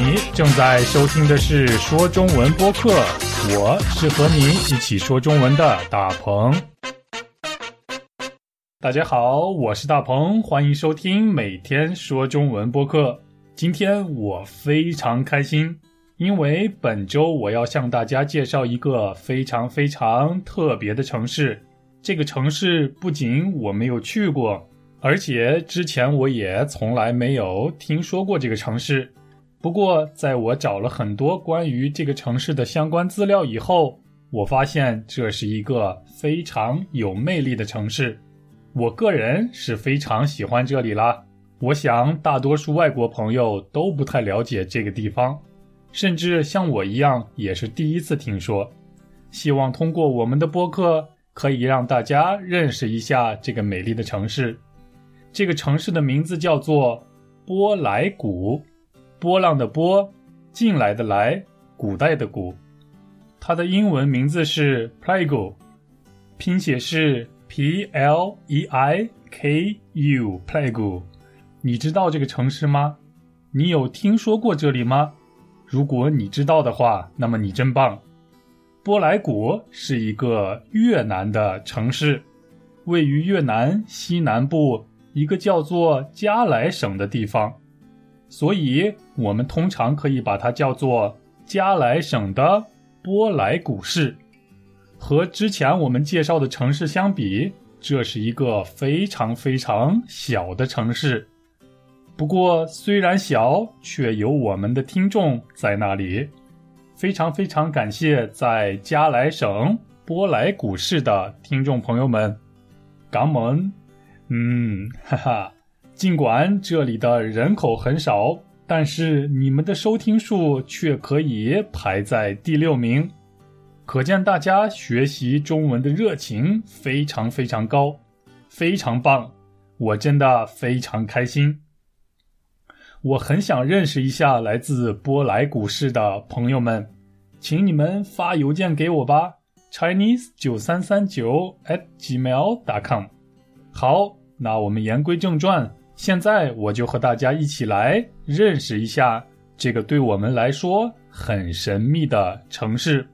你正在收听的是说中文播客，我是和你一起说中文的大鹏。大家好，我是大鹏，欢迎收听每天说中文播客。今天我非常开心，因为本周我要向大家介绍一个非常非常特别的城市。这个城市不仅我没有去过，而且之前我也从来没有听说过这个城市。不过，在我找了很多关于这个城市的相关资料以后，我发现这是一个非常有魅力的城市。我个人是非常喜欢这里啦。我想大多数外国朋友都不太了解这个地方，甚至像我一样也是第一次听说。希望通过我们的播客，可以让大家认识一下这个美丽的城市。这个城市的名字叫做波莱谷。波浪的波，进来的来，古代的古，它的英文名字是 Pleiku，拼写是 P L E I K U Pleiku。你知道这个城市吗？你有听说过这里吗？如果你知道的话，那么你真棒。波莱谷是一个越南的城市，位于越南西南部一个叫做加莱省的地方。所以，我们通常可以把它叫做加莱省的波莱古市。和之前我们介绍的城市相比，这是一个非常非常小的城市。不过，虽然小，却有我们的听众在那里。非常非常感谢在加莱省波莱古市的听众朋友们。港门，嗯，哈哈。尽管这里的人口很少，但是你们的收听数却可以排在第六名，可见大家学习中文的热情非常非常高，非常棒！我真的非常开心。我很想认识一下来自波莱股市的朋友们，请你们发邮件给我吧，Chinese 九三三九 at gmail.com。好，那我们言归正传。现在我就和大家一起来认识一下这个对我们来说很神秘的城市。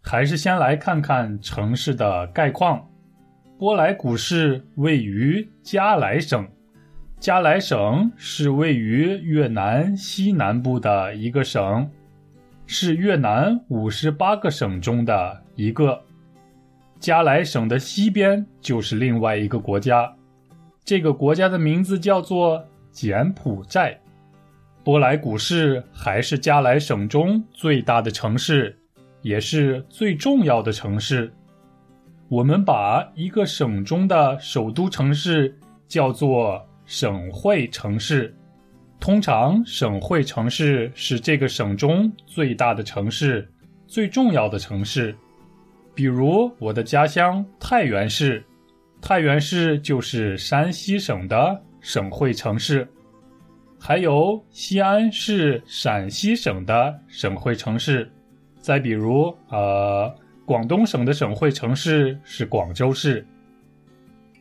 还是先来看看城市的概况。波莱古市位于加莱省，加莱省是位于越南西南部的一个省，是越南五十八个省中的一个。加莱省的西边就是另外一个国家。这个国家的名字叫做柬埔寨。波莱古市还是加莱省中最大的城市，也是最重要的城市。我们把一个省中的首都城市叫做省会城市。通常，省会城市是这个省中最大的城市、最重要的城市。比如我的家乡太原市。太原市就是山西省的省会城市，还有西安是陕西省的省会城市。再比如，呃，广东省的省会城市是广州市。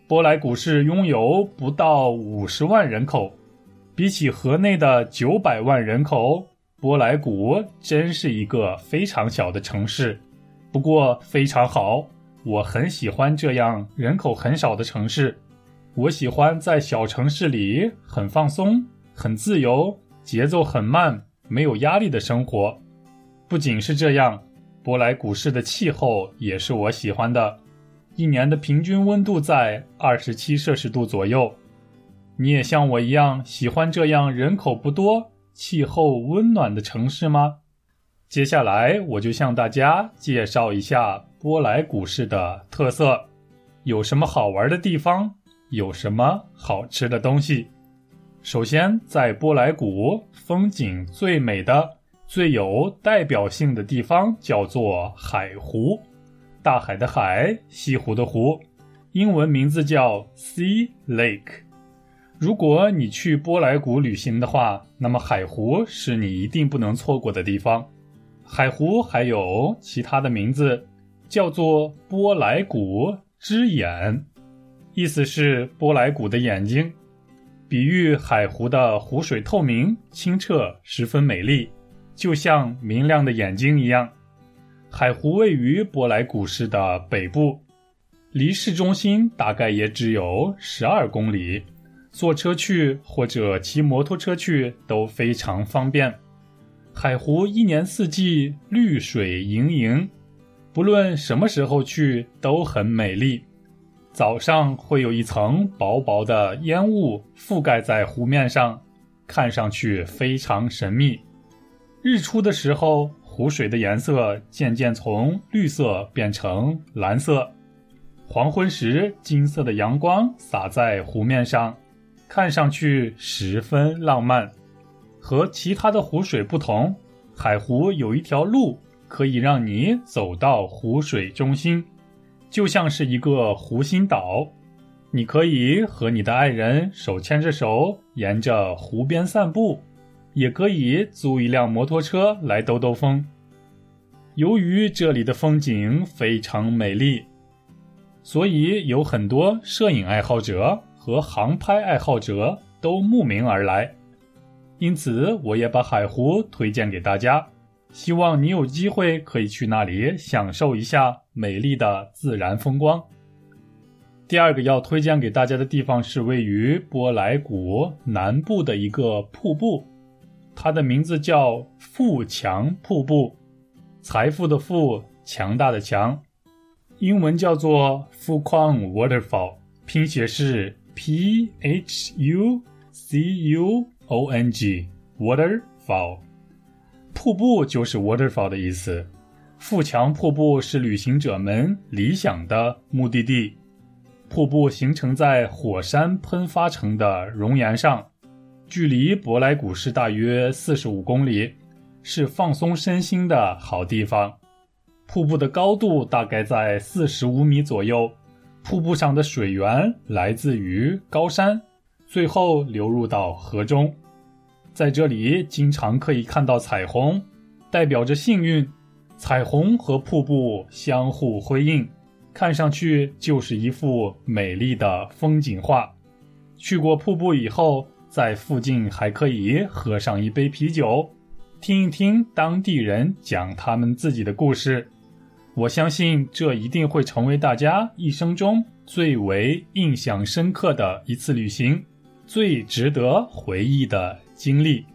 波莱古市拥有不到五十万人口，比起河内的九百万人口，波莱古真是一个非常小的城市。不过非常好。我很喜欢这样人口很少的城市，我喜欢在小城市里很放松、很自由、节奏很慢、没有压力的生活。不仅是这样，波莱古市的气候也是我喜欢的，一年的平均温度在二十七摄氏度左右。你也像我一样喜欢这样人口不多、气候温暖的城市吗？接下来我就向大家介绍一下。波莱古市的特色有什么好玩的地方？有什么好吃的东西？首先，在波莱古，风景最美的、最有代表性的地方叫做海湖，大海的海，西湖的湖，英文名字叫 Sea Lake。如果你去波莱古旅行的话，那么海湖是你一定不能错过的地方。海湖还有其他的名字。叫做波莱古之眼，意思是波莱古的眼睛。比喻海湖的湖水透明清澈，十分美丽，就像明亮的眼睛一样。海湖位于波莱古市的北部，离市中心大概也只有十二公里，坐车去或者骑摩托车去都非常方便。海湖一年四季绿水盈盈，不论什么时候去都很美丽。早上会有一层薄薄的烟雾覆盖在湖面上，看上去非常神秘。日出的时候，湖水的颜色渐渐从绿色变成蓝色。黄昏时，金色的阳光洒在湖面上，看上去十分浪漫。和其他的湖水不同，海湖有一条路可以让你走到湖水中心。就像是一个湖心岛，你可以和你的爱人手牵着手沿着湖边散步，也可以租一辆摩托车来兜兜风。由于这里的风景非常美丽，所以有很多摄影爱好者和航拍爱好者都慕名而来。因此，我也把海湖推荐给大家。希望你有机会可以去那里享受一下美丽的自然风光。第二个要推荐给大家的地方是位于波莱谷南部的一个瀑布，它的名字叫富强瀑布，财富的富，强大的强，英文叫做 Fukang Waterfall，拼写是 P H U C U O N G Waterfall。瀑布就是 waterfall 的意思。富强瀑布是旅行者们理想的目的地。瀑布形成在火山喷发成的熔岩上，距离博莱古市大约四十五公里，是放松身心的好地方。瀑布的高度大概在四十五米左右。瀑布上的水源来自于高山，最后流入到河中。在这里经常可以看到彩虹，代表着幸运。彩虹和瀑布相互辉映，看上去就是一幅美丽的风景画。去过瀑布以后，在附近还可以喝上一杯啤酒，听一听当地人讲他们自己的故事。我相信这一定会成为大家一生中最为印象深刻的一次旅行，最值得回忆的。经历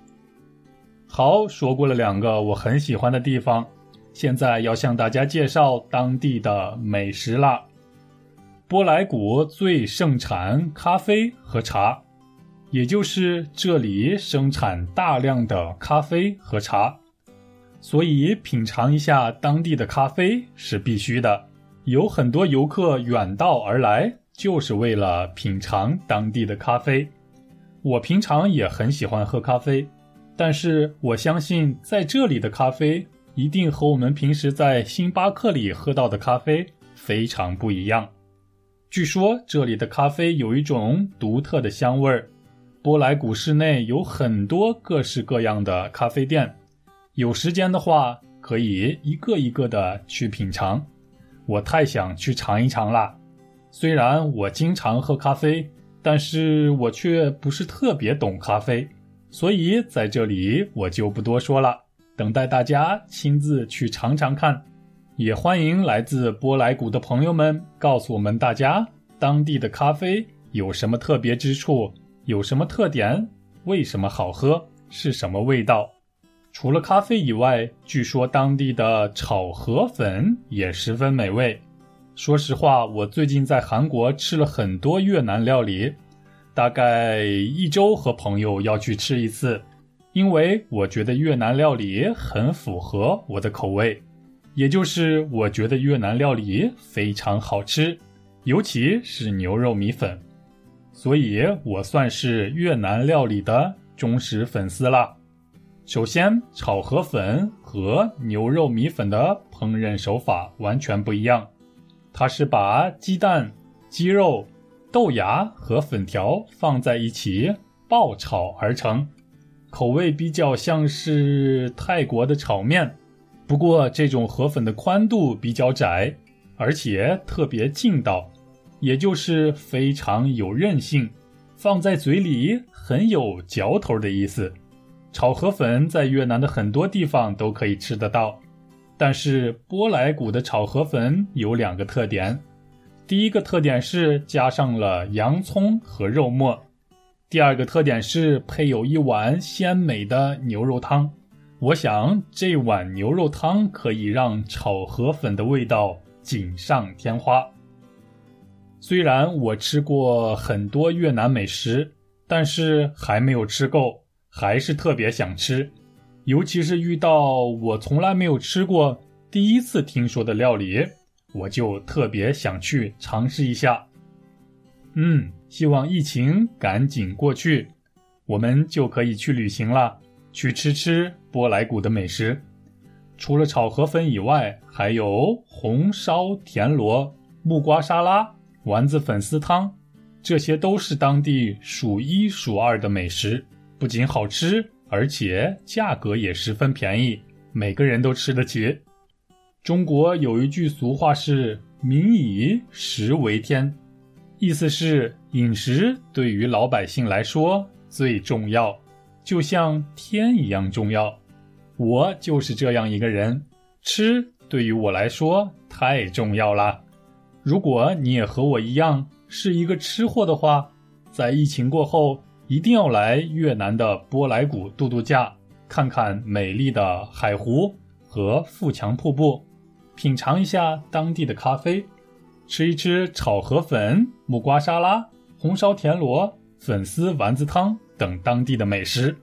好，说过了两个我很喜欢的地方，现在要向大家介绍当地的美食啦。波莱谷最盛产咖啡和茶，也就是这里生产大量的咖啡和茶，所以品尝一下当地的咖啡是必须的。有很多游客远道而来，就是为了品尝当地的咖啡。我平常也很喜欢喝咖啡，但是我相信在这里的咖啡一定和我们平时在星巴克里喝到的咖啡非常不一样。据说这里的咖啡有一种独特的香味儿。波莱古市内有很多各式各样的咖啡店，有时间的话可以一个一个的去品尝。我太想去尝一尝啦！虽然我经常喝咖啡。但是我却不是特别懂咖啡，所以在这里我就不多说了，等待大家亲自去尝尝看。也欢迎来自波莱谷的朋友们告诉我们大家当地的咖啡有什么特别之处，有什么特点，为什么好喝，是什么味道。除了咖啡以外，据说当地的炒河粉也十分美味。说实话，我最近在韩国吃了很多越南料理，大概一周和朋友要去吃一次，因为我觉得越南料理很符合我的口味，也就是我觉得越南料理非常好吃，尤其是牛肉米粉，所以我算是越南料理的忠实粉丝啦。首先，炒河粉和牛肉米粉的烹饪手法完全不一样。它是把鸡蛋、鸡肉、豆芽和粉条放在一起爆炒而成，口味比较像是泰国的炒面。不过这种河粉的宽度比较窄，而且特别劲道，也就是非常有韧性。放在嘴里很有嚼头的意思。炒河粉在越南的很多地方都可以吃得到，但是波莱谷的炒河粉有两个特点：第一个特点是加上了洋葱和肉末；第二个特点是配有一碗鲜美的牛肉汤。我想这碗牛肉汤可以让炒河粉的味道锦上添花。虽然我吃过很多越南美食，但是还没有吃够。还是特别想吃，尤其是遇到我从来没有吃过、第一次听说的料理，我就特别想去尝试一下。嗯，希望疫情赶紧过去，我们就可以去旅行了，去吃吃波莱谷的美食。除了炒河粉以外，还有红烧田螺、木瓜沙拉、丸子粉丝汤，这些都是当地数一数二的美食。不仅好吃，而且价格也十分便宜，每个人都吃得起。中国有一句俗话是“民以食为天”，意思是饮食对于老百姓来说最重要，就像天一样重要。我就是这样一个人，吃对于我来说太重要了。如果你也和我一样是一个吃货的话，在疫情过后。一定要来越南的波莱谷度度假，看看美丽的海湖和富强瀑布，品尝一下当地的咖啡，吃一吃炒河粉、木瓜沙拉、红烧田螺、粉丝丸子汤等当地的美食。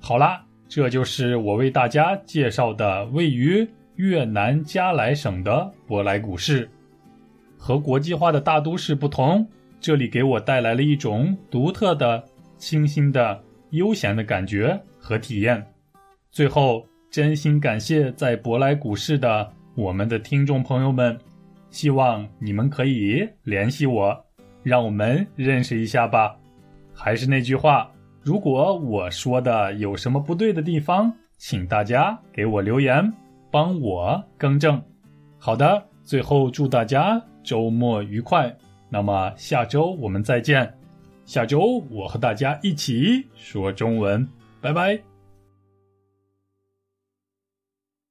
好啦，这就是我为大家介绍的位于越南加莱省的波莱谷市。和国际化的大都市不同，这里给我带来了一种独特的。清新的、悠闲的感觉和体验。最后，真心感谢在博莱股市的我们的听众朋友们，希望你们可以联系我，让我们认识一下吧。还是那句话，如果我说的有什么不对的地方，请大家给我留言，帮我更正。好的，最后祝大家周末愉快。那么下周我们再见。下周我和大家一起说中文，拜拜。